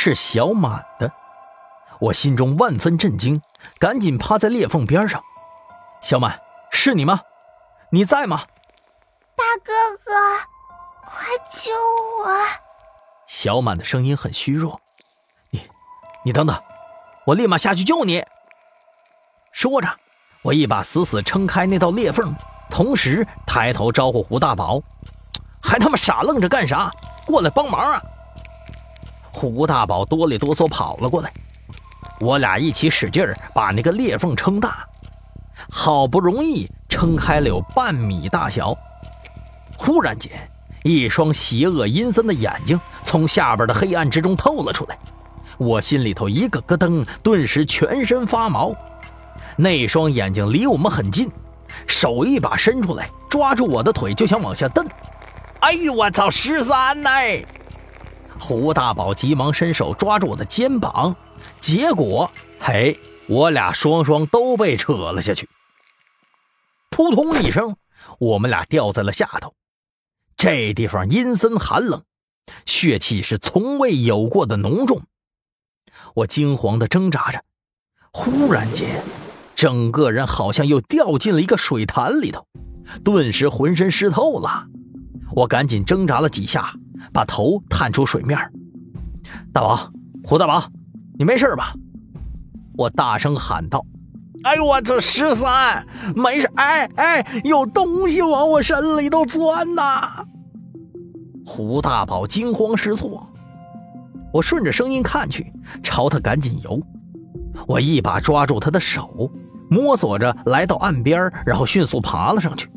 是小满的。我心中万分震惊，赶紧趴在裂缝边上。小满，是你吗？你在吗？大哥哥，快救我！小满的声音很虚弱。你，你等等，我立马下去救你。说着，我一把死死撑开那道裂缝，同时抬头招呼胡大宝：“还他妈傻愣着干啥？过来帮忙啊！”胡大宝哆里哆嗦跑了过来。我俩一起使劲儿把那个裂缝撑大，好不容易撑开了有半米大小。忽然间，一双邪恶阴森的眼睛从下边的黑暗之中透了出来，我心里头一个咯噔，顿时全身发毛。那双眼睛离我们很近，手一把伸出来，抓住我的腿就想往下蹬。哎呦我操！十三呢！胡大宝急忙伸手抓住我的肩膀。结果，嘿，我俩双双都被扯了下去。扑通一声，我们俩掉在了下头。这地方阴森寒冷，血气是从未有过的浓重。我惊慌的挣扎着，忽然间，整个人好像又掉进了一个水潭里头，顿时浑身湿透了。我赶紧挣扎了几下，把头探出水面。大宝，胡大宝。你没事吧？我大声喊道：“哎呦，我这十三没事！哎哎，有东西往我身里头钻呐！”胡大宝惊慌失措。我顺着声音看去，朝他赶紧游。我一把抓住他的手，摸索着来到岸边，然后迅速爬了上去。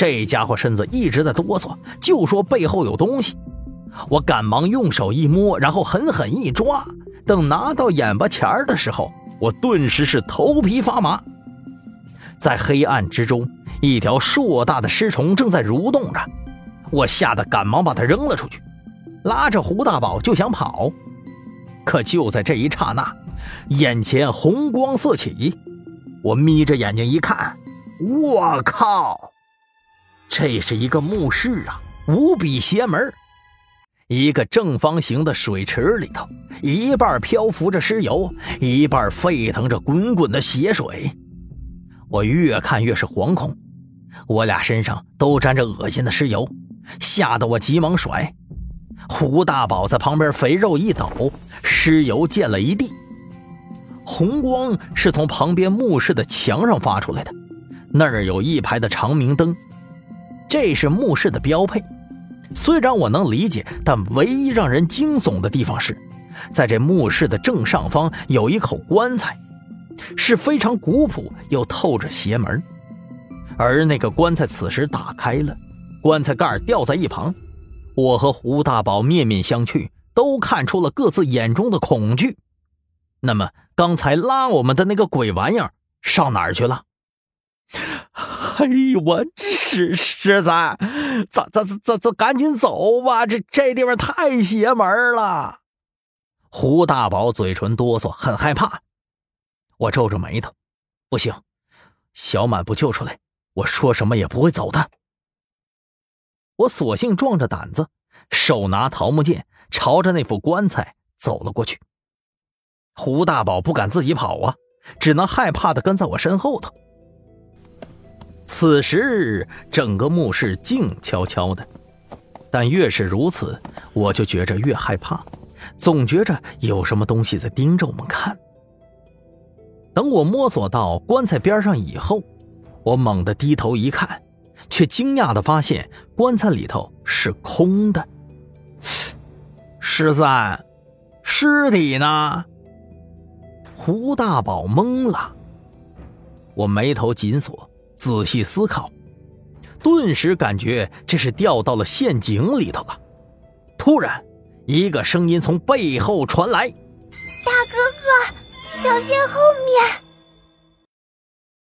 这家伙身子一直在哆嗦，就说背后有东西。我赶忙用手一摸，然后狠狠一抓。等拿到眼巴前儿的时候，我顿时是头皮发麻。在黑暗之中，一条硕大的尸虫正在蠕动着，我吓得赶忙把它扔了出去，拉着胡大宝就想跑。可就在这一刹那，眼前红光四起，我眯着眼睛一看，我靠！这是一个墓室啊，无比邪门。一个正方形的水池里头，一半漂浮着尸油，一半沸腾着滚滚的血水。我越看越是惶恐，我俩身上都沾着恶心的尸油，吓得我急忙甩。胡大宝在旁边肥肉一抖，尸油溅了一地。红光是从旁边墓室的墙上发出来的，那儿有一排的长明灯，这是墓室的标配。虽然我能理解，但唯一让人惊悚的地方是，在这墓室的正上方有一口棺材，是非常古朴又透着邪门。而那个棺材此时打开了，棺材盖掉在一旁，我和胡大宝面面相觑，都看出了各自眼中的恐惧。那么，刚才拉我们的那个鬼玩意儿上哪儿去了？哎呦，我十十三，咱咱咱咱赶紧走吧！这这地方太邪门了。胡大宝嘴唇哆嗦，很害怕。我皱着眉头，不行，小满不救出来，我说什么也不会走的。我索性壮着胆子，手拿桃木剑，朝着那副棺材走了过去。胡大宝不敢自己跑啊，只能害怕的跟在我身后头。此时，整个墓室静悄悄的，但越是如此，我就觉着越害怕，总觉着有什么东西在盯着我们看。等我摸索到棺材边上以后，我猛地低头一看，却惊讶的发现棺材里头是空的。十三，尸体呢？胡大宝懵了，我眉头紧锁。仔细思考，顿时感觉这是掉到了陷阱里头了。突然，一个声音从背后传来：“大哥哥，小心后面！”